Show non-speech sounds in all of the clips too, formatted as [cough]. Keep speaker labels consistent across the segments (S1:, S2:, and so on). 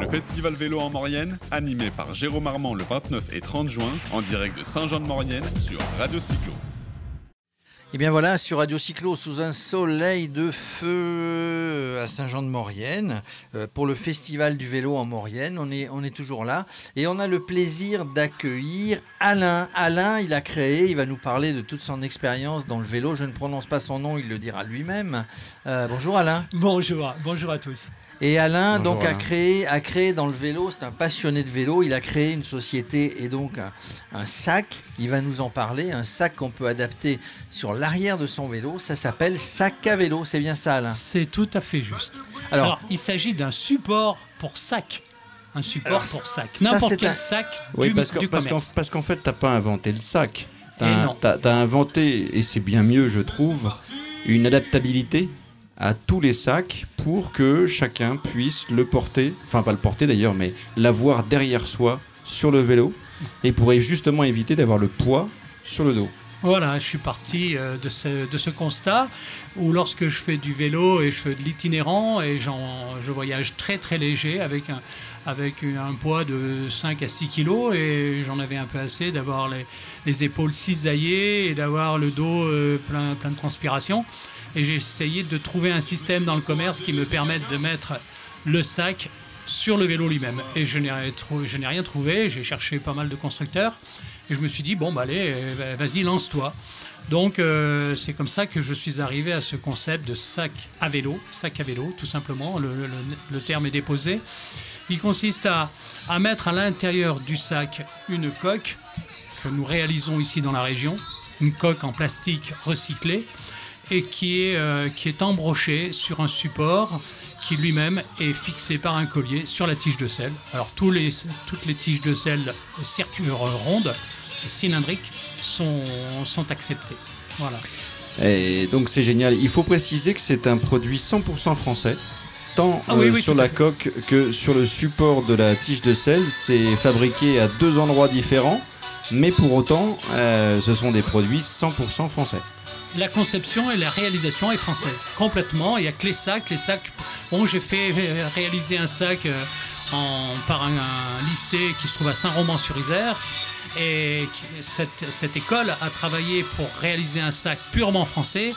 S1: Le festival vélo en Maurienne, animé par Jérôme Armand le 29 et 30 juin, en direct de Saint-Jean-de-Maurienne sur Radio Cyclo.
S2: Et bien voilà, sur Radio Cyclo, sous un soleil de feu à Saint-Jean-de-Maurienne, euh, pour le festival du vélo en Maurienne, on est, on est toujours là. Et on a le plaisir d'accueillir Alain. Alain, il a créé, il va nous parler de toute son expérience dans le vélo. Je ne prononce pas son nom, il le dira lui-même. Euh, bonjour Alain.
S3: Bonjour, bonjour à tous.
S2: Et Alain,
S4: Bonjour,
S2: donc, a créé, a créé dans le vélo, c'est un passionné de vélo, il a créé une société et donc un, un sac, il va nous en parler, un sac qu'on peut adapter sur l'arrière de son vélo, ça s'appelle sac à vélo, c'est bien ça Alain?
S3: C'est tout à fait juste.
S2: Alors,
S3: Alors, il s'agit d'un support pour sac. Un support
S2: Alors,
S3: pour sac. N'importe quel
S2: un-
S3: sac
S4: Oui,
S3: du,
S4: parce qu'en
S3: du
S4: parce qu'en-
S3: commerce.
S4: parce qu'en fait, t'as pas inventé le sac.
S3: Et
S4: T'as t'as inventé, et c'est bien mieux, je trouve, une adaptabilité à tous les sacs pour que chacun puisse le porter, enfin pas le porter d'ailleurs, mais l'avoir derrière soi sur le vélo et pourrait justement éviter d'avoir le poids sur le dos.
S3: Voilà, je suis parti euh, de, ce, de ce constat où lorsque je fais du vélo et je fais de l'itinérant et je voyage très très léger avec un, avec un poids de 5 à 6 kilos et j'en avais un peu assez d'avoir les, les épaules cisaillées et d'avoir le dos euh, plein, plein de transpiration. Et j'ai essayé de trouver un système dans le commerce qui me permette de mettre le sac sur le vélo lui-même. Et je n'ai rien trouvé, j'ai cherché pas mal de constructeurs. Et je me suis dit, bon, bah, allez, euh, vas-y, lance-toi. Donc, euh, c'est comme ça que je suis arrivé à ce concept de sac à vélo, sac à vélo, tout simplement. Le, le- le terme est déposé. Il consiste à, à mettre à l'intérieur du sac une coque que nous réalisons ici dans la région, une coque en plastique recyclé et qui est, euh, qui est embrochée sur un support qui lui-même est fixé par un collier sur la tige de sel. Alors tous les, toutes les tiges de sel circulaires rondes, cylindriques, sont, sont acceptées. Voilà.
S4: Et donc c'est génial. Il faut préciser que c'est un produit 100% français. Tant
S3: Ah oui,
S4: euh,
S3: oui,
S4: sur la coque que sur le support de la tige de sel, c'est fabriqué à deux endroits différents, mais pour autant, euh, ce sont des produits 100% français.
S3: La conception et la réalisation est française, complètement. Il n'y a que les sacs. Les sacs. Bon, j'ai fait euh, réaliser un sac euh, en, par un, lycée qui se trouve à Saint-Roman-sur-Isère. Et cette, école a travaillé pour réaliser un sac purement français.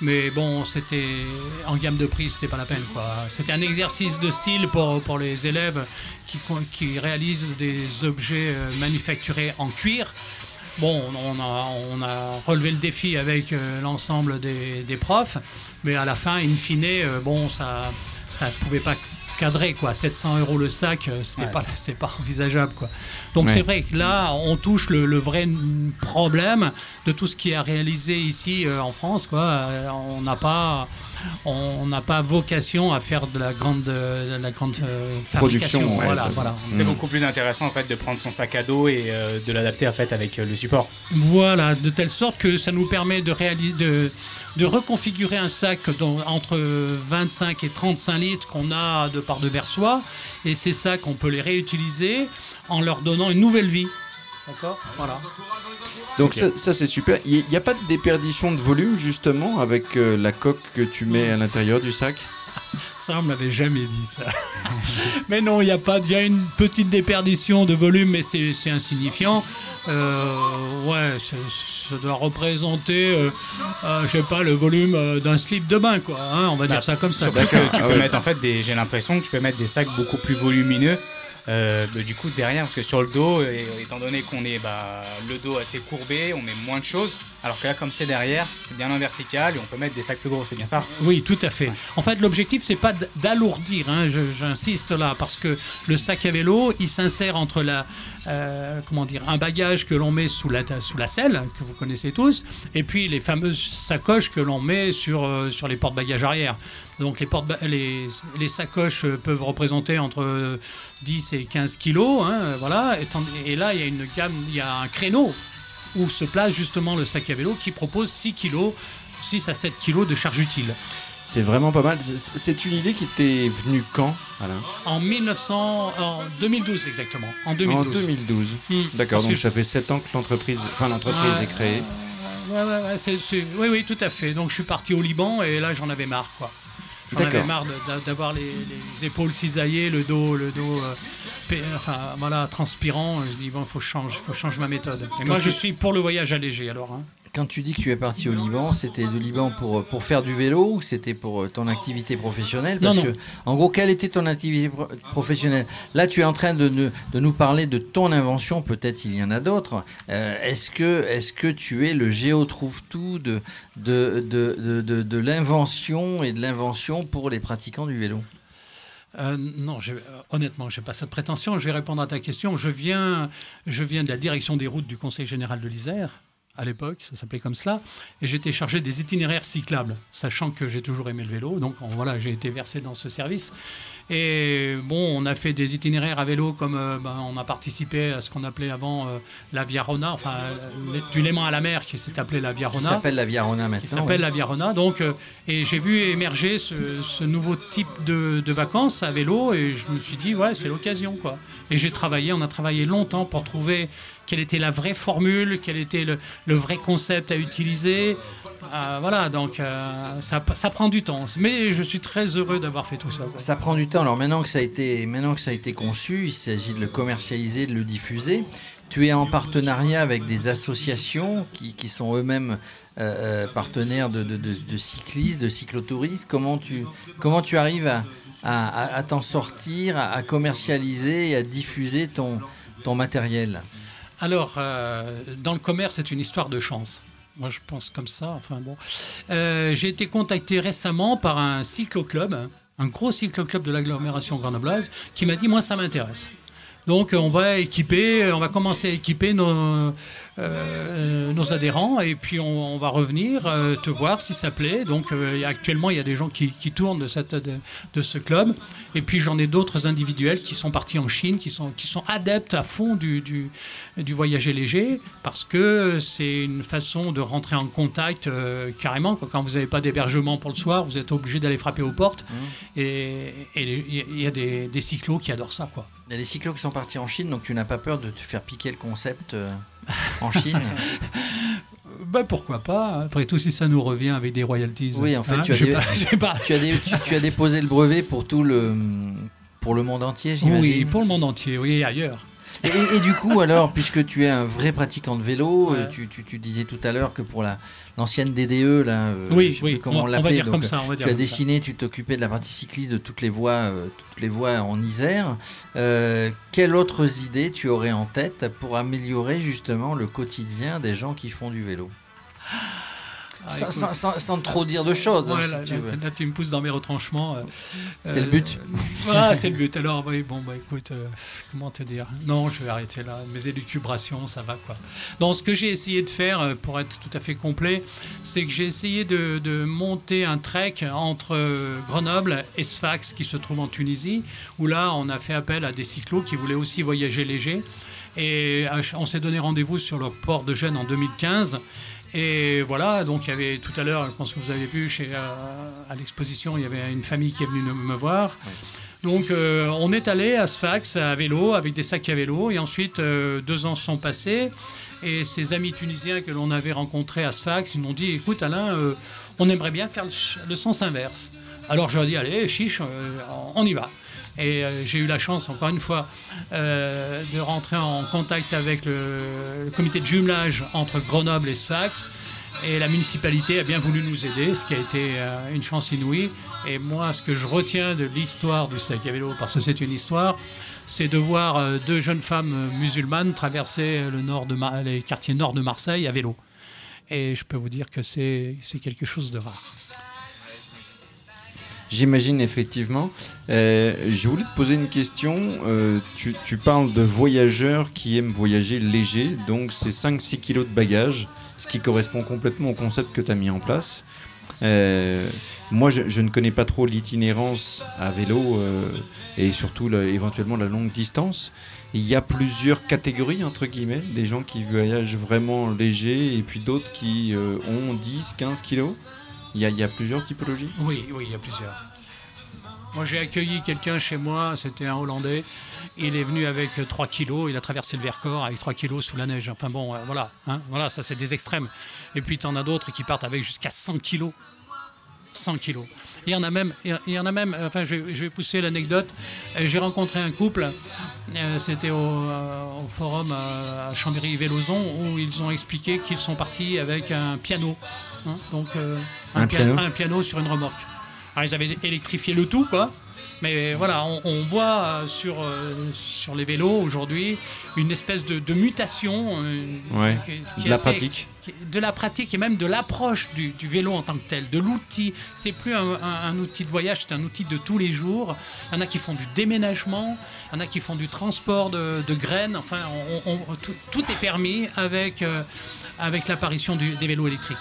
S3: Mais bon, c'était en gamme de prix, c'était pas la peine. C'était un exercice de style pour, les élèves qui réalisent des objets euh, manufacturés en cuir. Bon, on a, on a relevé le défi avec euh, l'ensemble des, des profs, mais à la fin, in fine, euh, bon, ça ça pouvait pas cadrer quoi. 700 euros le sac, euh, c'était
S4: Ouais.
S3: pas [laughs] c'est pas envisageable quoi. Donc
S4: Ouais.
S3: c'est vrai que là, on touche le, le vrai problème de tout ce qui est réalisé ici euh, en France quoi. On n'a pas on n'a pas vocation à faire de la grande de la grande euh, fabrication.
S4: Production, ouais,
S3: voilà,
S4: ouais.
S3: voilà.
S5: C'est beaucoup plus intéressant en fait de prendre son sac à dos et euh, de l'adapter en fait avec euh, le support.
S3: Voilà, de telle sorte que ça nous permet de réaliser, de, de reconfigurer un sac dans- entre 25 et 35 litres qu'on a de par devers soi, et ces sacs, on peut les réutiliser en leur donnant une nouvelle vie. D'accord Voilà.
S4: Donc ça, ça, c'est super. Il n'y a pas de déperdition de volume justement avec euh, la coque que tu mets à l'intérieur du sac? [laughs]
S3: Ça, on me l'avait jamais dit, ça. [laughs] mais non, il y a pas, il y a une petite déperdition de volume, mais c'est insignifiant. Euh, ouais, ça doit représenter, euh, euh, je sais pas, le volume euh, d'un slip de bain, quoi. hein, on va dire ça comme ça.
S5: Que tu
S4: Ah
S5: peux
S4: ouais.
S5: mettre en fait des. J'ai l'impression que tu peux mettre des sacs beaucoup plus volumineux. Euh, bah, du coup derrière parce que sur le dos étant donné qu'on est bah, le dos assez courbé on met moins de choses alors que là comme c'est derrière c'est bien en vertical et on peut mettre des sacs plus gros c'est bien ça
S3: Oui, tout à fait. En fait, l'objectif, c'est pas d'alourdir, hein, j'insiste là, parce que le sac à vélo, il s'insère entre la, euh, comment dire, un bagage que l'on met sous la, sous la selle, que vous connaissez tous, et puis les fameuses sacoches que l'on met sur, euh, sur les porte-bagages arrière. Donc les, porte les, les sacoches euh, peuvent représenter entre euh, 10 et 15 kilos, hein, voilà. Et, et là, il y a une gamme, il y a un créneau où se place justement le sac à vélo qui propose 6 kilos, 6 à 7 kilos de charge utile.
S4: C'est vraiment pas mal. C'est- une idée qui t'est venue quand, Alain
S3: En 1900, en 2012 exactement. En 2012.
S4: En 2012.
S3: Hmm.
S4: D'accord, donc ça fait 7 ans que l'entreprise, enfin l'entreprise
S3: Ouais,
S4: est créée.
S3: Ouais, ouais, oui, oui, tout à fait. Donc je suis parti au Liban et là j'en avais marre, quoi. J'en avais marre d'avoir les, les épaules cisaillées, le dos, le dos, euh, pé- enfin voilà, transpirant. Je dis bon, faut changer, faut changer ma méthode. Et moi, je suis pour le voyage allégé alors. hein.
S2: Quand tu dis que tu es parti au Liban, c'était du Liban pour, pour faire du vélo ou c'était pour euh, ton activité professionnelle? Parce
S3: Non, non.
S2: que, en gros, quelle était ton activité pro- professionnelle? Là, tu es en train de, de nous parler de ton invention, peut-être il y en a d'autres. Euh, est-ce, que, est-ce que tu es le géo-trouve-tout de, de, de, de, de- de l'invention et de l'invention pour les pratiquants du vélo?
S3: Euh, non, euh, honnêtement, je n'ai pas cette prétention. Je vais répondre à ta question. Je viens, je viens de la direction des routes du Conseil général de l'Isère. À l'époque, ça s'appelait comme cela, et j'étais chargé des itinéraires cyclables, sachant que j'ai toujours aimé le vélo, donc voilà, j'ai été versé dans ce service. Et bon, on a fait des itinéraires à vélo, comme euh, ben, on a participé à ce qu'on appelait avant euh, la Via Rona, enfin euh, du Léman à la mer, qui s'est appelé la Via
S2: Qui
S3: Rona
S2: s'appelle la Via Rona
S3: qui
S2: maintenant.
S3: s'appelle
S2: ouais.
S3: la Via Rona. Donc, et j'ai vu émerger ce, ce nouveau type de, de vacances à vélo et je me suis dit, ouais, c'est l'occasion, quoi. Et j'ai travaillé, on a travaillé longtemps pour trouver quelle était la vraie formule, quel était le, le vrai concept à utiliser. Euh, voilà, donc euh, ça, prend du temps. Mais je suis très heureux d'avoir fait tout ça.
S2: Ça prend du temps. Alors maintenant que ça a été, maintenant que ça a été conçu, il s'agit de le commercialiser, de le diffuser. Tu es en partenariat avec des associations qui, sont eux-mêmes euh, partenaires de, de- de- de cyclistes, de cyclotouristes. Comment tu, comment tu arrives à, t'en sortir, à, commercialiser et à diffuser ton matériel?
S3: Alors, euh, dans le commerce, c'est une histoire de chance. Moi, je pense comme ça. Enfin bon, Euh, j'ai été contacté récemment par un cycloclub, un gros cycloclub de l'agglomération grenobloise, qui m'a dit moi, ça m'intéresse. Donc, on va équiper, on va commencer à équiper nos, euh, nos adhérents et puis on, on va revenir euh, te voir si ça plaît. Donc, euh, actuellement, il y a des gens qui, qui tournent de, cette, de, de ce club. Et puis, j'en ai d'autres individuels qui sont partis en Chine, qui sont, qui sont adeptes à fond du, du, du voyager léger parce que c'est une façon de rentrer en contact carrément. quoi. Quand vous n'avez pas d'hébergement pour le soir, vous êtes obligé d'aller frapper aux portes. Et et il y a des, des cyclos qui adorent ça. quoi.
S2: Il y a des cyclos qui sont partis en Chine, donc tu n'as pas peur de te faire piquer le concept euh, en Chine [laughs]
S3: Ben pourquoi pas Après tout, si ça nous revient avec des royalties.
S2: Oui, en fait,
S3: hein,
S2: tu as des-
S3: pas- [laughs] pas.
S2: tu, as des- tu- tu as déposé le brevet pour tout le, pour le monde entier, j'imagine
S3: Oui, pour le monde entier, oui, et ailleurs.
S2: Et, du coup, alors, [laughs] puisque tu es un vrai pratiquant de vélo,
S3: Ouais.
S2: euh, tu, tu- tu disais tout à l'heure que pour la l'ancienne DDE, là, euh,
S3: oui, oui,
S2: comment on,
S3: on, on va
S2: l'appelait,
S3: dire
S2: donc,
S3: comme ça. On va dire
S2: tu as
S3: ça.
S2: dessiné, tu t'occupais de la partie cycliste de toutes les voies, euh, toutes les voies en Isère. Euh, quelles autres idées tu aurais en tête pour améliorer justement le quotidien des gens qui font du vélo? [gasps]
S3: Ah,
S2: sans,
S3: écoute,
S2: sans- sans- sans trop dire de choses,
S3: Ouais,
S2: si
S3: là,
S2: tu
S3: là,
S2: veux.
S3: là, tu me pousses dans mes retranchements. euh,
S2: C'est
S3: euh,
S2: le but. [laughs]
S3: Voilà, c'est le but. Alors, oui, bon, bah écoute, euh, comment te dire? Non, je vais arrêter là. Mes élucubrations, ça va quoi. Donc, ce que j'ai essayé de faire, euh, pour être tout à fait complet, c'est que j'ai essayé de, de monter un trek entre euh, Grenoble et Sfax, qui se trouve en Tunisie, où là, on a fait appel à des cyclos qui voulaient aussi voyager léger. Et euh, on s'est donné rendez-vous sur le port de Gênes en 2015. Et voilà, donc il y avait tout à l'heure, je pense que vous avez vu chez, euh, à l'exposition, il y avait une famille qui est venue me- voir. Donc euh, on est allé à Sfax à vélo, avec des sacs à vélo, et ensuite euh, deux ans sont passés. Et ces amis tunisiens que l'on avait rencontrés à Sfax, ils m'ont dit, écoute Alain, euh, on aimerait bien faire le, le sens inverse. Alors je leur ai dit, allez, chiche, on y va. Et euh, j'ai eu la chance, encore une fois, euh, de rentrer en contact avec le, comité de jumelage entre Grenoble et Sfax. Et la municipalité a bien voulu nous aider, ce qui a été euh, une chance inouïe. Et moi, ce que je retiens de l'histoire du sac à vélo, parce que c'est une histoire, c'est de voir deux jeunes femmes musulmanes traverser le nord de les quartiers nord de Marseille à vélo. Et je peux vous dire que c'est quelque chose de rare.
S4: J'imagine effectivement. Euh, je voulais te poser une question. Euh, tu, parles de voyageurs qui aiment voyager léger, donc c'est 5-6 kilos de bagages, ce qui correspond complètement au concept que tu as mis en place. Euh, moi, je, ne connais pas trop l'itinérance à vélo euh, et surtout éventuellement la longue distance. Il y a plusieurs catégories, entre guillemets, des gens qui voyagent vraiment léger et puis d'autres qui ont 10-15 kilos? Il y, a, plusieurs typologies?
S3: Oui, oui, il y a plusieurs. Moi, j'ai accueilli quelqu'un chez moi, c'était un Hollandais. Il est venu avec euh, 3 kilos, il a traversé le Vercors avec 3 kilos sous la neige. Enfin bon, euh, voilà, hein, voilà, ça c'est des extrêmes. Et puis, tu en as d'autres qui partent avec jusqu'à 100 kilos. 100 kilos. Il y en a même, il y en a même enfin, je vais, pousser l'anecdote. Euh, J'ai rencontré un couple, euh, c'était au, euh, au forum à Chambéry-Vélozon, où ils ont expliqué qu'ils sont partis avec un piano. Hein, donc, euh,
S2: Un
S3: pia-
S2: piano
S3: un piano sur une remorque. Alors, ils avaient électrifié le tout, quoi. Mais voilà, on, on voit euh, sur, euh, sur les vélos aujourd'hui une espèce de, de mutation.
S4: Ouais,
S3: qui- qui
S4: de la pratique.
S3: qui- De la pratique et même de l'approche du, du vélo en tant que tel, de l'outil. C'est plus un, outil de voyage, c'est un outil de tous les jours. Il y en a qui font du déménagement, il y en a qui font du transport de, de graines. Enfin, on- on- tout, tout est permis avec, euh, avec l'apparition des vélos électriques.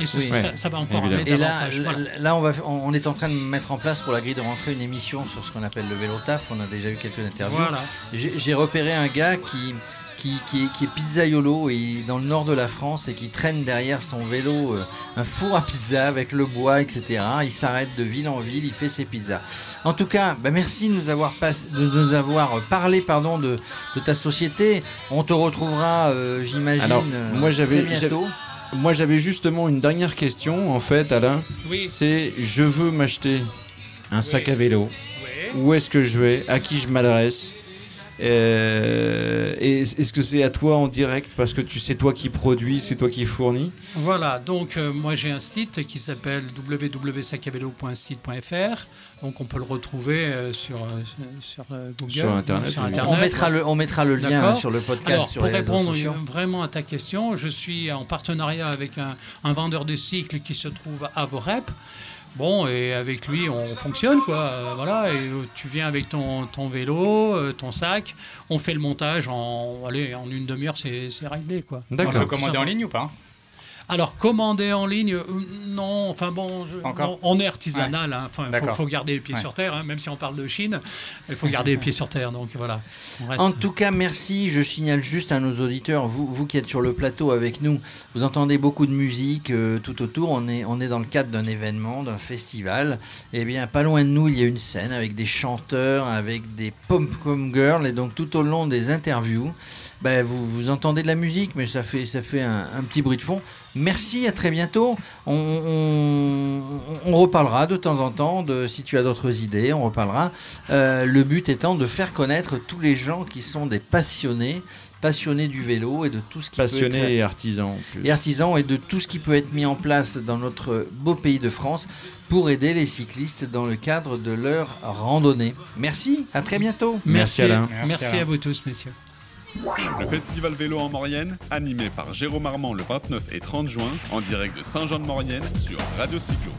S3: Et ce-
S2: Oui.
S3: ça, ça va encore
S4: évidemment.
S2: Et là.
S3: Voilà.
S2: là, là, on, va, on est en train de mettre en place pour la grille de rentrée une émission sur ce qu'on appelle le vélo taf. On a déjà eu quelques interviews.
S3: Voilà.
S2: J'ai j'ai repéré un gars qui, qui, qui, est, qui est pizzaiolo et il est dans le nord de la France et qui traîne derrière son vélo euh, un four à pizza avec le bois, etc. Il s'arrête de ville en ville, il fait ses pizzas. En tout cas, bah merci de nous avoir, pass- de nous avoir parlé pardon, de, de ta société. On te retrouvera, euh, j'imagine,
S4: Alors,
S2: euh,
S4: moi, j'avais-
S2: très bientôt.
S4: Moi, j'avais justement une dernière question, en fait, Alain.
S3: Oui.
S4: C'est je veux m'acheter un sac à vélo. Où est-ce que je vais? À qui je m'adresse? Euh, Est-ce que c'est à toi en direct parce que tu sais toi qui produis, c'est toi qui fournis
S3: Voilà, donc euh, moi j'ai un site qui s'appelle www.sacavelo.site.fr. Donc on peut le retrouver euh, sur, sur Google.
S4: Sur Internet,
S3: sur. Internet.
S2: On mettra le, on mettra le lien sur le podcast,
S3: Alors,
S2: sur
S3: pour
S2: les
S3: répondre vraiment à ta question, je suis en partenariat avec un, un vendeur de cycles qui se trouve à Vorep. Bon, et avec lui, on fonctionne, quoi. Euh, voilà, et euh, tu viens avec ton, ton vélo, euh, ton sac, on fait le montage en, allez, en une demi-heure, c'est c'est réglé, quoi.
S5: On
S4: D'accord.
S5: peut commander en ligne ou pas
S3: Alors, commander en ligne, euh, non, enfin bon, je-
S5: Pas encore
S3: non, on est artisanal, hein, enfin, il faut, garder les pieds
S5: Ouais.
S3: sur terre, hein, même si on parle de Chine, il faut garder les pieds sur terre, donc voilà. on reste-
S2: En tout cas, merci. Je signale juste à nos auditeurs, vous, vous qui êtes sur le plateau avec nous, vous entendez beaucoup de musique euh, tout autour. On est, on est dans le cadre d'un événement, d'un festival. Et bien, pas loin de nous, il y a une scène avec des chanteurs, avec des pom-pom girls. Et donc, tout au long des interviews, ben, vous, vous entendez de la musique, mais ça fait, ça fait un, un petit bruit de fond. Merci, à très bientôt. On, on- on reparlera de temps en temps de si tu as d'autres idées, on reparlera. Euh, le but étant de faire connaître tous les gens qui sont des passionnés, passionnés du vélo et de tout ce qui peut
S4: Passionné
S2: être
S4: et artisan.
S2: et artisans et de tout ce qui peut être mis en place dans notre beau pays de France pour aider les cyclistes dans le cadre de leur randonnée. Merci, à très bientôt.
S4: Merci, Alain.
S3: Merci,
S5: Merci, Alain.
S3: à vous tous, messieurs.
S1: Le festival vélo en Maurienne, animé par Jérôme Armand le 29 et 30 juin, en direct de Saint-Jean-de-Maurienne sur Radio Cyclo.